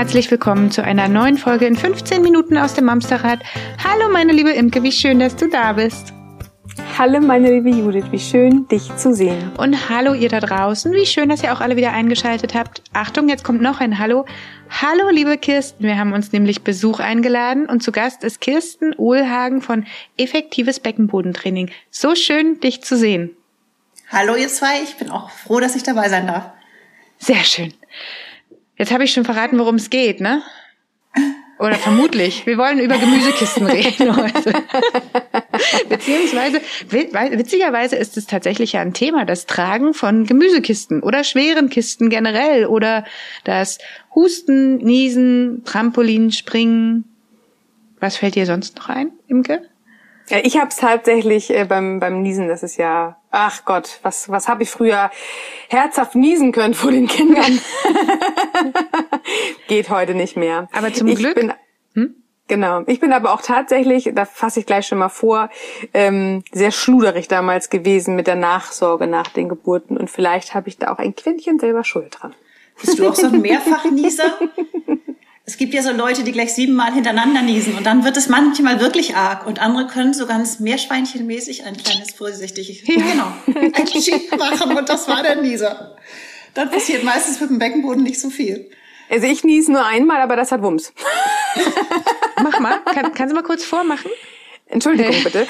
Herzlich willkommen zu einer neuen Folge in 15 Minuten aus dem Mamsterrad. Hallo meine liebe Imke, wie schön, dass du da bist. Hallo meine liebe Judith, wie schön dich zu sehen. Und hallo ihr da draußen, wie schön, dass ihr auch alle wieder eingeschaltet habt. Achtung, jetzt kommt noch ein Hallo. Hallo liebe Kirsten, wir haben uns nämlich Besuch eingeladen und zu Gast ist Kirsten Ohlhagen von Effektives Beckenbodentraining. So schön, dich zu sehen. Hallo ihr zwei, ich bin auch froh, dass ich dabei sein darf. Sehr schön. Jetzt habe ich schon verraten, worum es geht, ne? Oder vermutlich. Wir wollen über Gemüsekisten reden heute. Beziehungsweise, witzigerweise ist es tatsächlich ja ein Thema, das Tragen von Gemüsekisten oder schweren Kisten generell oder das Husten, Niesen, Trampolin, Springen. Was fällt dir sonst noch ein, Imke? Ja, ich habe es tatsächlich äh, beim, beim Niesen, das ist ja, ach Gott, was, was habe ich früher herzhaft niesen können vor den Kindern. Geht heute nicht mehr. Aber zum ich Glück. Bin, hm? Genau. Ich bin aber auch tatsächlich, da fasse ich gleich schon mal vor, ähm, sehr schluderig damals gewesen mit der Nachsorge nach den Geburten. Und vielleicht habe ich da auch ein Quäntchen selber Schuld dran. Bist du auch so ein Mehrfachnieser? Es gibt ja so Leute, die gleich siebenmal hintereinander niesen und dann wird es manchmal wirklich arg und andere können so ganz meerschweinchenmäßig ein kleines vorsichtiges, ja. genau, ein Schieb machen und das war der Nieser. Dann passiert meistens mit dem Beckenboden nicht so viel. Also ich niese nur einmal, aber das hat Wumms. Mach mal, Kann, kannst du mal kurz vormachen? Entschuldigung bitte.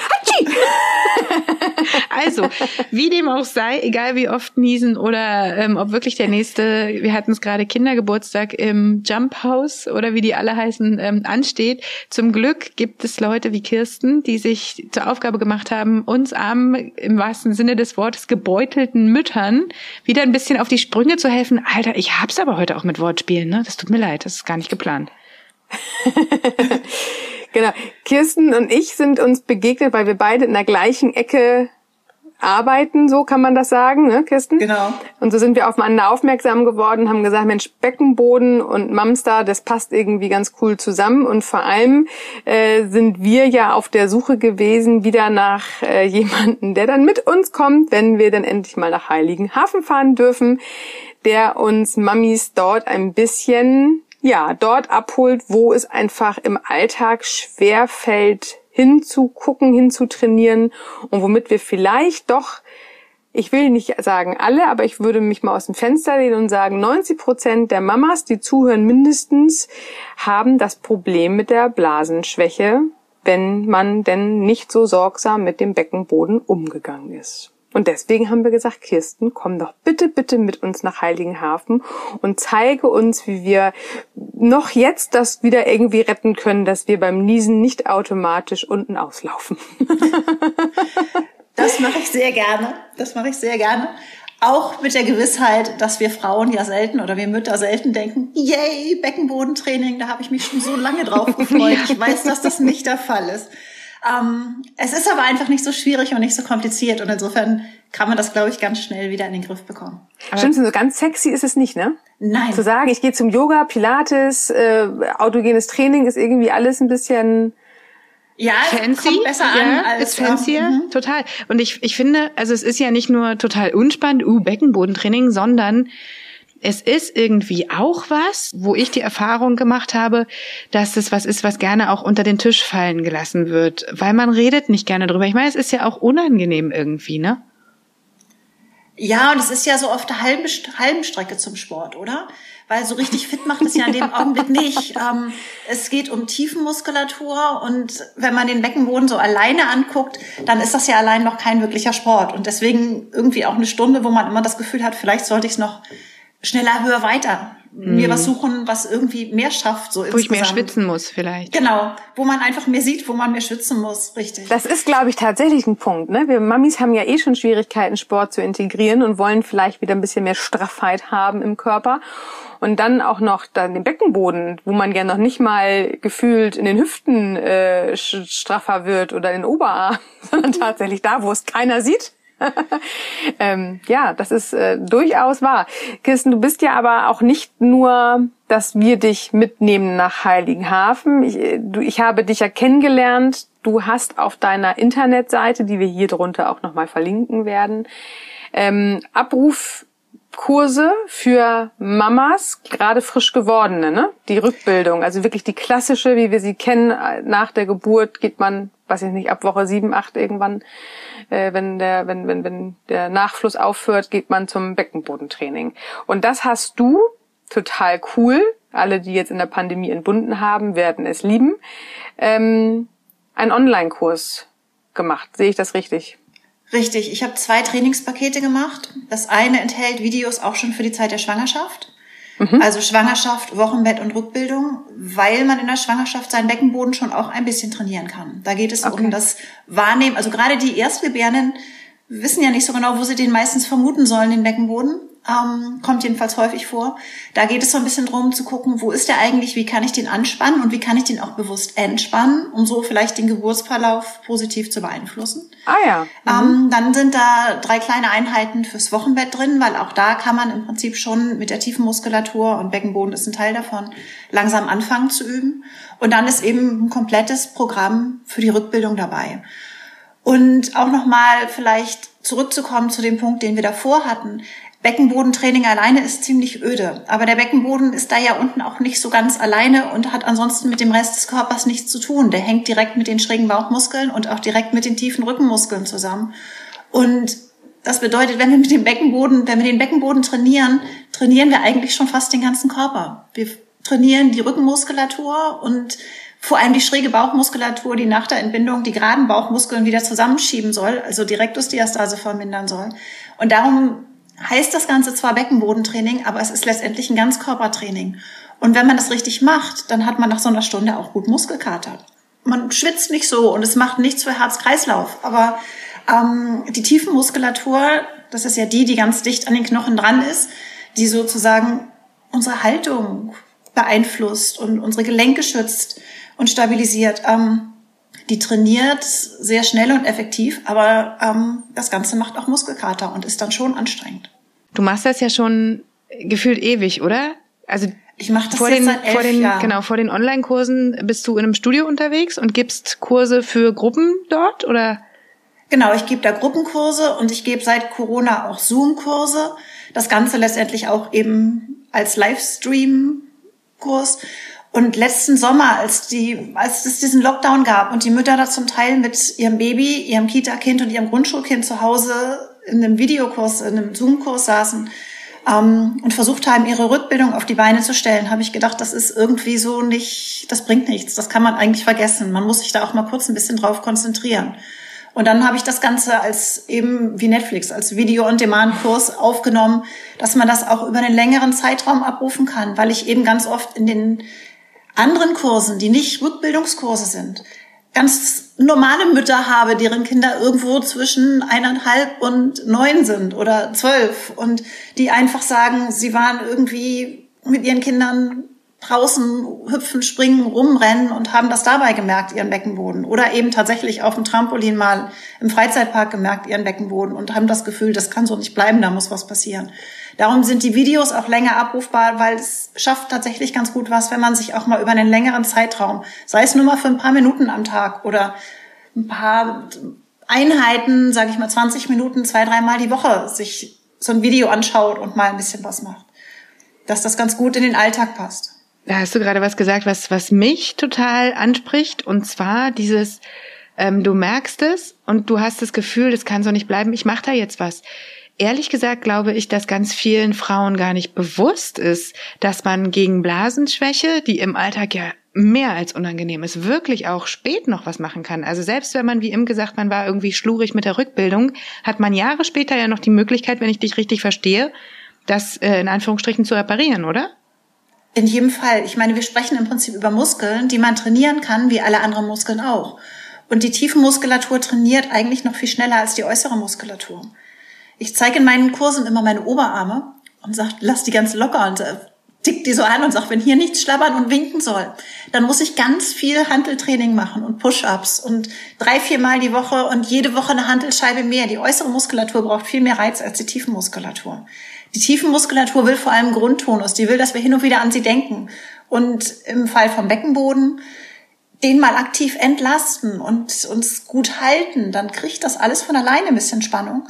also, wie dem auch sei, egal wie oft niesen oder ähm, ob wirklich der nächste, wir hatten es gerade Kindergeburtstag im Jump House oder wie die alle heißen, ähm, ansteht. Zum Glück gibt es Leute wie Kirsten, die sich zur Aufgabe gemacht haben, uns armen, im wahrsten Sinne des Wortes, gebeutelten Müttern wieder ein bisschen auf die Sprünge zu helfen. Alter, ich hab's aber heute auch mit Wortspielen, ne? Das tut mir leid, das ist gar nicht geplant. Genau. Kirsten und ich sind uns begegnet, weil wir beide in der gleichen Ecke arbeiten, so kann man das sagen, ne, Kirsten? Genau. Und so sind wir aufeinander aufmerksam geworden, haben gesagt, Mensch, Beckenboden und Mamstar, das passt irgendwie ganz cool zusammen. Und vor allem äh, sind wir ja auf der Suche gewesen, wieder nach äh, jemanden, der dann mit uns kommt, wenn wir dann endlich mal nach Heiligenhafen fahren dürfen, der uns Mamis dort ein bisschen ja, dort abholt, wo es einfach im Alltag schwer fällt, hinzugucken, hinzutrainieren und womit wir vielleicht doch, ich will nicht sagen alle, aber ich würde mich mal aus dem Fenster lehnen und sagen, 90 Prozent der Mamas, die zuhören mindestens, haben das Problem mit der Blasenschwäche, wenn man denn nicht so sorgsam mit dem Beckenboden umgegangen ist. Und deswegen haben wir gesagt, Kirsten, komm doch bitte, bitte mit uns nach Heiligenhafen und zeige uns, wie wir noch jetzt das wieder irgendwie retten können, dass wir beim Niesen nicht automatisch unten auslaufen. das mache ich sehr gerne. Das mache ich sehr gerne. Auch mit der Gewissheit, dass wir Frauen ja selten oder wir Mütter selten denken, yay, Beckenbodentraining, da habe ich mich schon so lange drauf gefreut. Ich weiß, dass das nicht der Fall ist. Ähm, es ist aber einfach nicht so schwierig und nicht so kompliziert und insofern kann man das, glaube ich, ganz schnell wieder in den Griff bekommen. Stimmt, so ganz sexy ist es nicht, ne? Nein. Zu sagen, ich gehe zum Yoga, Pilates, äh, autogenes Training ist irgendwie alles ein bisschen ja, fancy, kommt besser an ja, als ist fancier, ähm, total. Und ich, ich finde, also es ist ja nicht nur total unspannend, uh, Beckenbodentraining, sondern es ist irgendwie auch was, wo ich die Erfahrung gemacht habe, dass es was ist, was gerne auch unter den Tisch fallen gelassen wird, weil man redet nicht gerne drüber. Ich meine, es ist ja auch unangenehm irgendwie, ne? Ja, und es ist ja so oft eine halbe, halben Strecke zum Sport, oder? Weil so richtig fit macht es ja in dem Augenblick nicht. Ähm, es geht um Tiefenmuskulatur und wenn man den Beckenboden so alleine anguckt, dann ist das ja allein noch kein wirklicher Sport. Und deswegen irgendwie auch eine Stunde, wo man immer das Gefühl hat, vielleicht sollte ich es noch schneller, höher, weiter. Mhm. Mir was suchen, was irgendwie mehr schafft, so Wo insgesamt. ich mehr schwitzen muss, vielleicht. Genau. Wo man einfach mehr sieht, wo man mehr schwitzen muss, richtig. Das ist, glaube ich, tatsächlich ein Punkt, ne? Wir Mamis haben ja eh schon Schwierigkeiten, Sport zu integrieren und wollen vielleicht wieder ein bisschen mehr Straffheit haben im Körper. Und dann auch noch dann den Beckenboden, wo man ja noch nicht mal gefühlt in den Hüften äh, straffer wird oder in den Oberarm, sondern tatsächlich da, wo es keiner sieht ähm, ja, das ist äh, durchaus wahr. Kirsten, du bist ja aber auch nicht nur, dass wir dich mitnehmen nach Heiligenhafen. Ich, äh, du, ich habe dich ja kennengelernt. Du hast auf deiner Internetseite, die wir hier drunter auch nochmal verlinken werden, ähm, Abruf Kurse für Mamas, gerade frisch gewordene, ne? Die Rückbildung, also wirklich die klassische, wie wir sie kennen. Nach der Geburt geht man, weiß ich nicht, ab Woche sieben, acht irgendwann, äh, wenn der, wenn, wenn, wenn der Nachfluss aufhört, geht man zum Beckenbodentraining. Und das hast du total cool. Alle, die jetzt in der Pandemie entbunden haben, werden es lieben. Ähm, einen Online-Kurs gemacht. Sehe ich das richtig? Richtig, ich habe zwei Trainingspakete gemacht. Das eine enthält Videos auch schon für die Zeit der Schwangerschaft. Mhm. Also Schwangerschaft, Wochenbett und Rückbildung, weil man in der Schwangerschaft seinen Beckenboden schon auch ein bisschen trainieren kann. Da geht es okay. um das Wahrnehmen. Also gerade die Erstgebärenden wissen ja nicht so genau, wo sie den meistens vermuten sollen, den Beckenboden ähm, kommt jedenfalls häufig vor. Da geht es so ein bisschen drum zu gucken, wo ist der eigentlich, wie kann ich den anspannen und wie kann ich den auch bewusst entspannen, um so vielleicht den Geburtsverlauf positiv zu beeinflussen. Ah ja. Mhm. Ähm, dann sind da drei kleine Einheiten fürs Wochenbett drin, weil auch da kann man im Prinzip schon mit der tiefen Muskulatur und Beckenboden ist ein Teil davon, langsam anfangen zu üben. Und dann ist eben ein komplettes Programm für die Rückbildung dabei. Und auch nochmal vielleicht zurückzukommen zu dem Punkt, den wir davor hatten. Beckenbodentraining alleine ist ziemlich öde. Aber der Beckenboden ist da ja unten auch nicht so ganz alleine und hat ansonsten mit dem Rest des Körpers nichts zu tun. Der hängt direkt mit den schrägen Bauchmuskeln und auch direkt mit den tiefen Rückenmuskeln zusammen. Und das bedeutet, wenn wir mit dem Beckenboden, wenn wir den Beckenboden trainieren, trainieren wir eigentlich schon fast den ganzen Körper. Wir trainieren die Rückenmuskulatur und vor allem die schräge Bauchmuskulatur, die nach der Entbindung die geraden Bauchmuskeln wieder zusammenschieben soll, also die Rektusdiastase vermindern soll. Und darum heißt das Ganze zwar Beckenbodentraining, aber es ist letztendlich ein Ganzkörpertraining. Und wenn man das richtig macht, dann hat man nach so einer Stunde auch gut Muskelkater. Man schwitzt nicht so und es macht nichts für Herz-Kreislauf. Aber ähm, die Tiefenmuskulatur, das ist ja die, die ganz dicht an den Knochen dran ist, die sozusagen unsere Haltung beeinflusst und unsere Gelenke schützt und stabilisiert. Ähm, die trainiert sehr schnell und effektiv, aber ähm, das Ganze macht auch Muskelkater und ist dann schon anstrengend. Du machst das ja schon gefühlt ewig, oder? Also ich mache das vor jetzt den, seit elf vor den, Jahren. Genau, vor den Online-Kursen bist du in einem Studio unterwegs und gibst Kurse für Gruppen dort, oder? Genau, ich gebe da Gruppenkurse und ich gebe seit Corona auch Zoom-Kurse. Das Ganze letztendlich auch eben als Livestream-Kurs. Und letzten Sommer, als die, als es diesen Lockdown gab und die Mütter da zum Teil mit ihrem Baby, ihrem Kita-Kind und ihrem Grundschulkind zu Hause in einem Videokurs, in einem Zoom-Kurs saßen ähm, und versucht haben, ihre Rückbildung auf die Beine zu stellen, habe ich gedacht, das ist irgendwie so nicht, das bringt nichts, das kann man eigentlich vergessen. Man muss sich da auch mal kurz ein bisschen drauf konzentrieren. Und dann habe ich das Ganze als eben wie Netflix, als Video-on-Demand-Kurs aufgenommen, dass man das auch über einen längeren Zeitraum abrufen kann, weil ich eben ganz oft in den anderen Kursen, die nicht Rückbildungskurse sind, ganz normale Mütter habe, deren Kinder irgendwo zwischen eineinhalb und neun sind oder zwölf und die einfach sagen, sie waren irgendwie mit ihren Kindern draußen hüpfen, springen, rumrennen und haben das dabei gemerkt, ihren Beckenboden. Oder eben tatsächlich auf dem Trampolin mal im Freizeitpark gemerkt, ihren Beckenboden und haben das Gefühl, das kann so nicht bleiben, da muss was passieren. Darum sind die Videos auch länger abrufbar, weil es schafft tatsächlich ganz gut was, wenn man sich auch mal über einen längeren Zeitraum, sei es nur mal für ein paar Minuten am Tag oder ein paar Einheiten, sage ich mal 20 Minuten, zwei, dreimal die Woche sich so ein Video anschaut und mal ein bisschen was macht. Dass das ganz gut in den Alltag passt. Da hast du gerade was gesagt, was, was mich total anspricht, und zwar dieses, ähm, du merkst es und du hast das Gefühl, das kann so nicht bleiben, ich mache da jetzt was ehrlich gesagt glaube ich, dass ganz vielen Frauen gar nicht bewusst ist, dass man gegen Blasenschwäche, die im Alltag ja mehr als unangenehm ist, wirklich auch spät noch was machen kann. Also selbst wenn man, wie im gesagt, man war irgendwie schlurig mit der Rückbildung, hat man Jahre später ja noch die Möglichkeit, wenn ich dich richtig verstehe, das äh, in Anführungsstrichen zu reparieren, oder? In jedem Fall. Ich meine, wir sprechen im Prinzip über Muskeln, die man trainieren kann, wie alle anderen Muskeln auch. Und die Tiefenmuskulatur trainiert eigentlich noch viel schneller als die äußere Muskulatur. Ich zeige in meinen Kursen immer meine Oberarme und sage, lass die ganz locker und äh, tickt die so an und sagt, wenn hier nichts schlabbern und winken soll, dann muss ich ganz viel Hanteltraining machen und Push-ups und drei, viermal die Woche und jede Woche eine Hantelscheibe mehr. Die äußere Muskulatur braucht viel mehr Reiz als die Tiefenmuskulatur. Die Tiefenmuskulatur will vor allem Grundtonus. Die will, dass wir hin und wieder an sie denken. Und im Fall vom Beckenboden den mal aktiv entlasten und uns gut halten, dann kriegt das alles von alleine ein bisschen Spannung.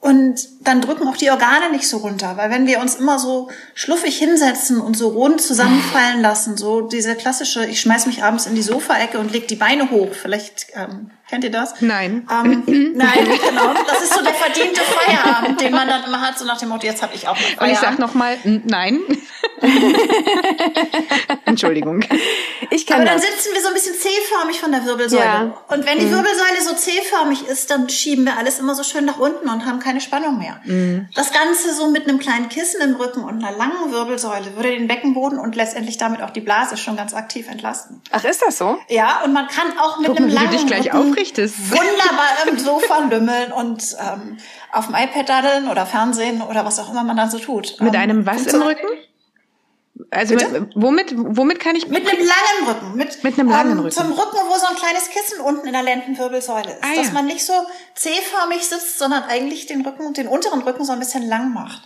Und dann drücken auch die Organe nicht so runter, weil wenn wir uns immer so schluffig hinsetzen und so rund zusammenfallen lassen, so diese klassische, ich schmeiß mich abends in die Sofaecke und leg die Beine hoch, vielleicht ähm, kennt ihr das? Nein. Ähm, nein, genau. Das ist so der verdiente Feierabend, den man dann immer hat, so nach dem Motto, jetzt habe ich auch mal Feierabend. Und ich sag nochmal, nein. Entschuldigung. Ich kann Aber dann das. sitzen wir so ein bisschen C-förmig von der Wirbelsäule. Ja. Und wenn die Wirbelsäule so C-förmig ist, dann schieben wir alles immer so schön nach unten und haben keine Spannung mehr. Das Ganze so mit einem kleinen Kissen im Rücken und einer langen Wirbelsäule würde den Beckenboden und letztendlich damit auch die Blase schon ganz aktiv entlasten. Ach, ist das so? Ja, und man kann auch mit Guck einem langen dich gleich Rücken aufrichtest. wunderbar im Sofa lümmeln und ähm, auf dem iPad daddeln oder Fernsehen oder was auch immer man dann so tut. Mit Ähm, einem was im Rücken? Also mit, womit, womit kann ich Mit einem langen Rücken. Mit, Mit einem langen ähm, Rücken. Zum Rücken, wo so ein kleines Kissen unten in der Lendenwirbelsäule ist. Ah, ja. Dass man nicht so C-förmig sitzt, sondern eigentlich den Rücken, den unteren Rücken so ein bisschen lang macht.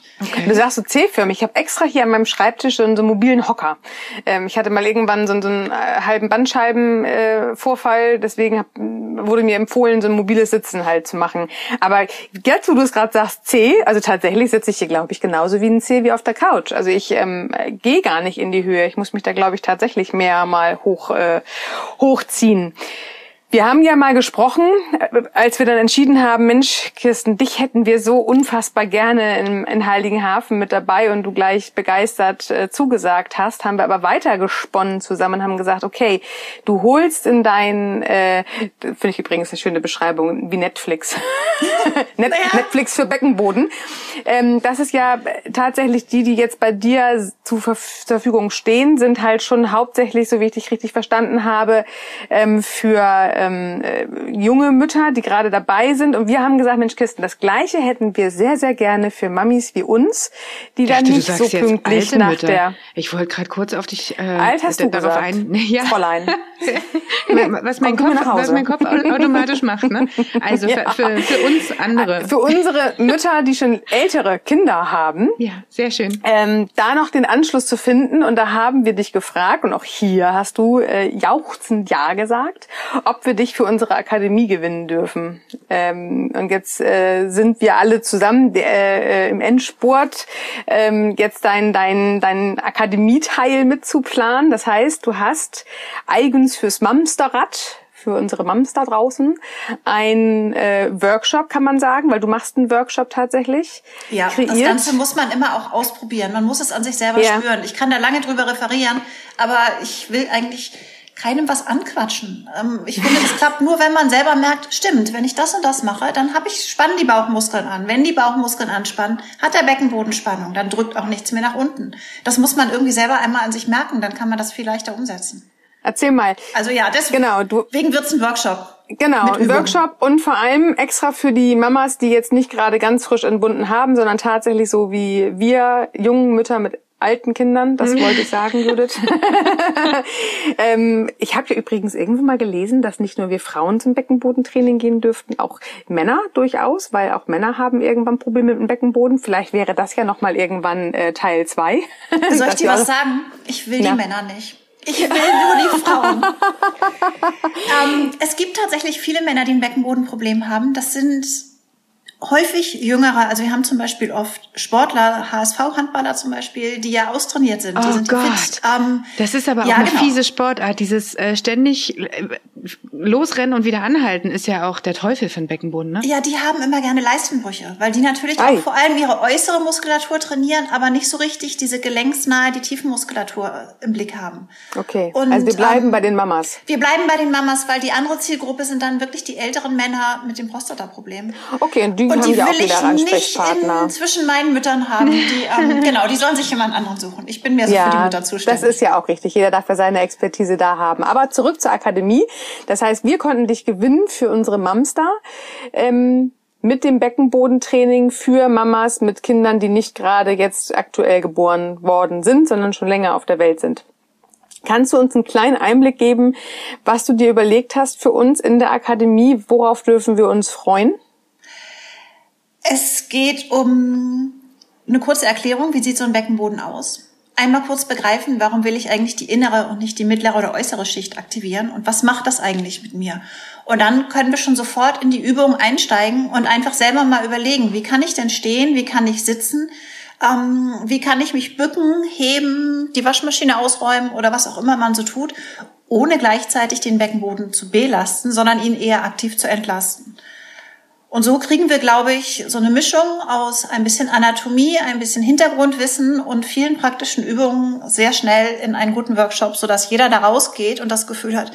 Du sagst so C-förmig. Ich habe extra hier an meinem Schreibtisch so einen, so einen mobilen Hocker. Ähm, ich hatte mal irgendwann so, so einen äh, halben Bandscheibenvorfall, äh, deswegen hab, wurde mir empfohlen, so ein mobiles Sitzen halt zu machen. Aber jetzt, wo du es gerade sagst, C, also tatsächlich sitze ich hier, glaube ich, genauso wie ein C wie auf der Couch. Also ich ähm, gehe gar nicht in die Höhe. Ich muss mich da, glaube ich, tatsächlich mehr mal hoch äh, hochziehen. Wir haben ja mal gesprochen, äh, als wir dann entschieden haben, Mensch, Kirsten, dich hätten wir so unfassbar gerne in, in Heiligenhafen mit dabei und du gleich begeistert äh, zugesagt hast, haben wir aber weitergesponnen zusammen und haben gesagt, okay, du holst in dein, äh, finde ich übrigens eine schöne Beschreibung, wie Netflix. Net, Ja. Netflix für Beckenboden. Ähm, das ist ja tatsächlich die, die jetzt bei dir zur Verf- zur Verfügung stehen, sind halt schon hauptsächlich, so wie ich dich richtig verstanden habe, ähm, für ähm, äh, junge Mütter, die gerade dabei sind. Und wir haben gesagt, Mensch, Kirsten, das Gleiche hätten wir sehr, sehr gerne für Mamis wie uns, die dann nicht so pünktlich nach Mütter. der Ich wollte gerade kurz auf dich äh, Alt hast du darauf gesagt, ein. Ja. Fräulein. was mein, Kopf, was mein Kopf au- automatisch macht. Ne? Also Ja. für, für, für uns andere. Für unsere Mütter, die schon ältere Kinder haben, Ja, sehr schön. ähm, da noch den Anschluss zu finden. Und da haben wir dich gefragt, und auch hier hast du äh, jauchzend Ja gesagt, ob wir dich für unsere Akademie gewinnen dürfen. Ähm, und jetzt äh, sind wir alle zusammen der, äh, im Endspurt, ähm, jetzt dein, dein, dein Akademieteil mitzuplanen. Das heißt, du hast eigens fürs Mamsterrad für unsere Mams da draußen ein äh, Workshop, kann man sagen, weil du machst einen Workshop tatsächlich Ja, kreiert. das Ganze muss man immer auch ausprobieren. Man muss es an sich selber Ja. spüren. Ich kann da lange drüber referieren, aber ich will eigentlich keinem was anquatschen. Ähm, ich finde, es klappt nur, wenn man selber merkt, stimmt, wenn ich das und das mache, dann habe ich, spannen die Bauchmuskeln an. Wenn die Bauchmuskeln anspannen, hat der Beckenboden Spannung, dann drückt auch nichts mehr nach unten. Das muss man irgendwie selber einmal an sich merken, dann kann man das viel leichter umsetzen. Erzähl mal. Also ja, deswegen Genau, du- wird's ein Workshop. Genau, ein. Workshop und vor allem extra für die Mamas, die jetzt nicht gerade ganz frisch entbunden haben, sondern tatsächlich so wie wir jungen Mütter mit alten Kindern, das wollte ich sagen, Judith. ähm, ich habe ja übrigens irgendwo mal gelesen, dass nicht nur wir Frauen zum Beckenbodentraining gehen dürften, auch Männer durchaus, weil auch Männer haben irgendwann Probleme mit dem Beckenboden. Vielleicht wäre das ja nochmal irgendwann äh, Teil zwei. Soll ich dir was sagen? Ich will Ja. die Männer nicht. Ich will nur die Frauen. ähm, es gibt tatsächlich viele Männer, die ein Beckenbodenproblem haben. Das sind häufig jüngere, also wir haben zum Beispiel oft Sportler, HSV-Handballer zum Beispiel, die ja austrainiert sind. die Oh sind Gott. fit. Ähm, Das ist aber auch ja, eine genau. fiese Sportart. Dieses äh, ständig äh, losrennen und wieder anhalten ist ja auch der Teufel für den Beckenboden, ne? Ja, die haben immer gerne Leistenbrüche, weil die natürlich Ei. auch vor allem ihre äußere Muskulatur trainieren, aber nicht so richtig diese gelenksnahe, die Tiefenmuskulatur im Blick haben. Okay, Und, also wir bleiben ähm, bei den Mamas. Wir bleiben bei den Mamas, weil die andere Zielgruppe sind dann wirklich die älteren Männer mit dem Prostataproblem. Okay, und die Und haben die ja auch will wieder ich nicht Ansprechpartner. in, zwischen meinen Müttern haben. Die, ähm, genau, die sollen sich jemand anderen suchen. Ich bin mehr so für die Mutter zuständig. Das ist ja auch richtig. Jeder darf ja seine Expertise da haben. Aber zurück zur Akademie. Das heißt, wir konnten dich gewinnen für unsere Mamster. Ähm, mit dem Beckenbodentraining für Mamas mit Kindern, die nicht gerade jetzt aktuell geboren worden sind, sondern schon länger auf der Welt sind. Kannst du uns einen kleinen Einblick geben, was du dir überlegt hast für uns in der Akademie? Worauf dürfen wir uns freuen? Es geht um eine kurze Erklärung. Wie sieht so ein Beckenboden aus? einmal kurz begreifen, warum will ich eigentlich die innere und nicht die mittlere oder äußere Schicht aktivieren und was macht das eigentlich mit mir? Und dann können wir schon sofort in die Übung einsteigen und einfach selber mal überlegen, wie kann ich denn stehen, wie kann ich sitzen, ähm, wie kann ich mich bücken, heben, die Waschmaschine ausräumen oder was auch immer man so tut, ohne gleichzeitig den Beckenboden zu belasten, sondern ihn eher aktiv zu entlasten. Und so kriegen wir, glaube ich, so eine Mischung aus ein bisschen Anatomie, ein bisschen Hintergrundwissen und vielen praktischen Übungen sehr schnell in einen guten Workshop, sodass jeder da rausgeht und das Gefühl hat,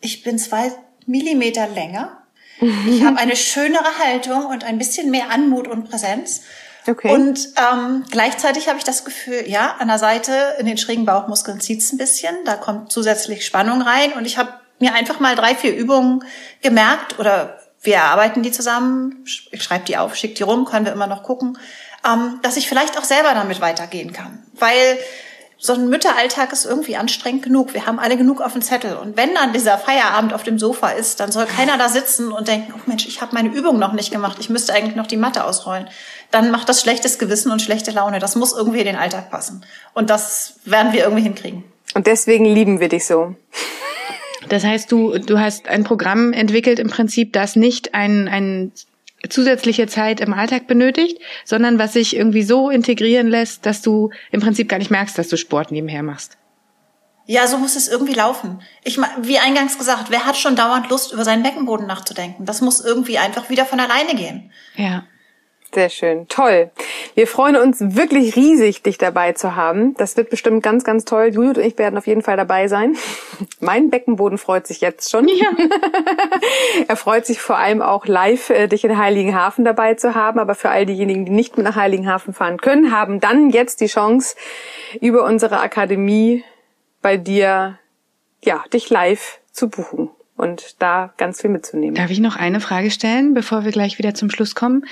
ich bin zwei Millimeter länger, ich habe eine schönere Haltung und ein bisschen mehr Anmut und Präsenz. Okay. Und ähm, gleichzeitig habe ich das Gefühl, ja, an der Seite in den schrägen Bauchmuskeln zieht's ein bisschen, da kommt zusätzlich Spannung rein und ich habe mir einfach mal drei, vier Übungen gemerkt oder wir erarbeiten die zusammen, ich schreibe die auf, schicke die rum, können wir immer noch gucken, ähm, dass ich vielleicht auch selber damit weitergehen kann. Weil so ein Mütteralltag ist irgendwie anstrengend genug. Wir haben alle genug auf dem Zettel. Und wenn dann dieser Feierabend auf dem Sofa ist, dann soll keiner da sitzen und denken, oh Mensch, ich habe meine Übung noch nicht gemacht, ich müsste eigentlich noch die Matte ausrollen. Dann macht das schlechtes Gewissen und schlechte Laune. Das muss irgendwie in den Alltag passen. Und das werden wir irgendwie hinkriegen. Und deswegen lieben wir dich so. Das heißt, du, du hast ein Programm entwickelt im Prinzip, das nicht ein, ein zusätzliche Zeit im Alltag benötigt, sondern was sich irgendwie so integrieren lässt, dass du im Prinzip gar nicht merkst, dass du Sport nebenher machst. Ja, so muss es irgendwie laufen. Ich wie eingangs gesagt, wer hat schon dauernd Lust, über seinen Beckenboden nachzudenken? Das muss irgendwie einfach wieder von alleine gehen. Ja. Sehr schön. Toll. Wir freuen uns wirklich riesig, dich dabei zu haben. Das wird bestimmt ganz, ganz toll. Judith und ich werden auf jeden Fall dabei sein. Mein Beckenboden freut sich jetzt schon. Ja. er freut sich vor allem auch live, äh, dich in Heiligenhafen dabei zu haben. Aber für all diejenigen, die nicht mit nach Heiligenhafen fahren können, haben dann jetzt die Chance, über unsere Akademie bei dir, ja, dich live zu buchen und da ganz viel mitzunehmen. Darf ich noch eine Frage stellen, bevor wir gleich wieder zum Schluss kommen?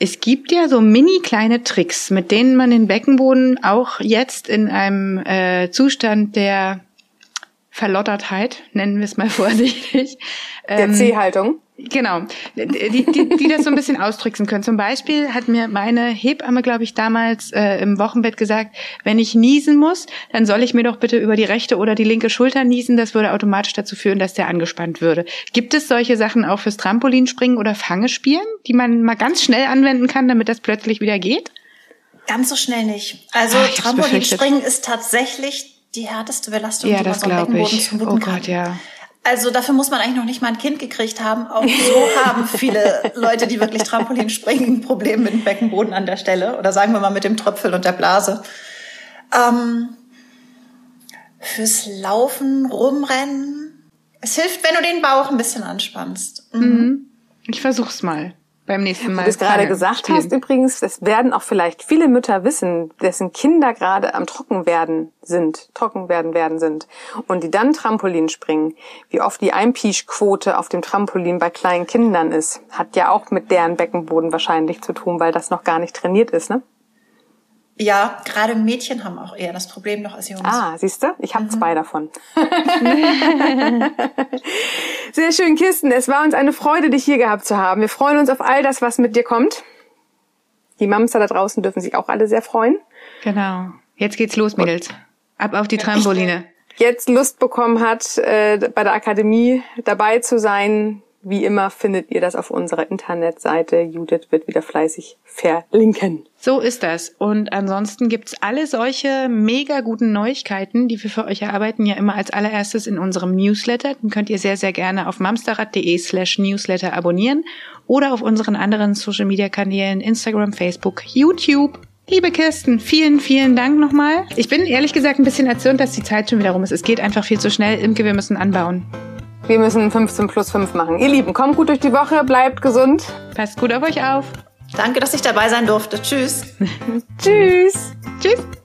Es gibt ja so mini kleine Tricks, mit denen man den Beckenboden auch jetzt in einem äh, Zustand der Verlottertheit, nennen wir es mal vorsichtig. Der ähm, C-Haltung. Genau, die, die, die das so ein bisschen austricksen können. Zum Beispiel hat mir meine Hebamme, glaube ich, damals äh, im Wochenbett gesagt, wenn ich niesen muss, dann soll ich mir doch bitte über die rechte oder die linke Schulter niesen. Das würde automatisch dazu führen, dass der angespannt würde. Gibt es solche Sachen auch fürs Trampolinspringen oder Fangespielen, die man mal ganz schnell anwenden kann, damit das plötzlich wieder geht? Ganz so schnell nicht. Also Ach, Trampolinspringen ist tatsächlich die härteste Belastung, ja, die man so Beckenboden zumuten oh Gott, Ja. Also dafür muss man eigentlich noch nicht mal ein Kind gekriegt haben. Auch so haben viele Leute, die wirklich Trampolin springen, ein Problem mit dem Beckenboden an der Stelle. Oder sagen wir mal mit dem Tröpfel und der Blase. Ähm, fürs Laufen, Rumrennen. Es hilft, wenn du den Bauch ein bisschen anspannst. Mhm. Ich versuch's mal beim nächsten Mal. Wie du es gerade gesagt spielen. hast übrigens, das werden auch vielleicht viele Mütter wissen, dessen Kinder gerade am Trockenwerden sind, trocken werden werden sind und die dann Trampolin springen, wie oft die Einpischquote auf dem Trampolin bei kleinen Kindern ist, hat ja auch mit deren Beckenboden wahrscheinlich zu tun, weil das noch gar nicht trainiert ist, ne? Ja, gerade Mädchen haben auch eher das Problem noch als Jungs. Ah, siehst du? Ich habe mhm. zwei davon. Sehr schön, Kirsten. Es war uns eine Freude, dich hier gehabt zu haben. Wir freuen uns auf all das, was mit dir kommt. Die Mams da draußen dürfen sich auch alle sehr freuen. Genau. Jetzt geht's los, Mädels. Ab auf die Trampoline. Jetzt Lust bekommen hat, äh, bei der Akademie dabei zu sein, wie immer findet ihr das auf unserer Internetseite. Judith wird wieder fleißig verlinken. So ist das. Und ansonsten gibt's alle solche mega guten Neuigkeiten, die wir für euch erarbeiten, ja immer als allererstes in unserem Newsletter. Den könnt ihr sehr, sehr gerne auf mamsterrad.de slash newsletter abonnieren oder auf unseren anderen Social Media Kanälen Instagram, Facebook, YouTube. Liebe Kirsten, vielen, vielen Dank nochmal. Ich bin ehrlich gesagt ein bisschen erzürnt, dass die Zeit schon wieder rum ist. Es geht einfach viel zu schnell. Imke, wir müssen anbauen. Wir müssen 15 plus 5 machen. Ihr Lieben, kommt gut durch die Woche, bleibt gesund. Passt gut auf euch auf. Danke, dass ich dabei sein durfte. Tschüss. Tschüss. Tschüss.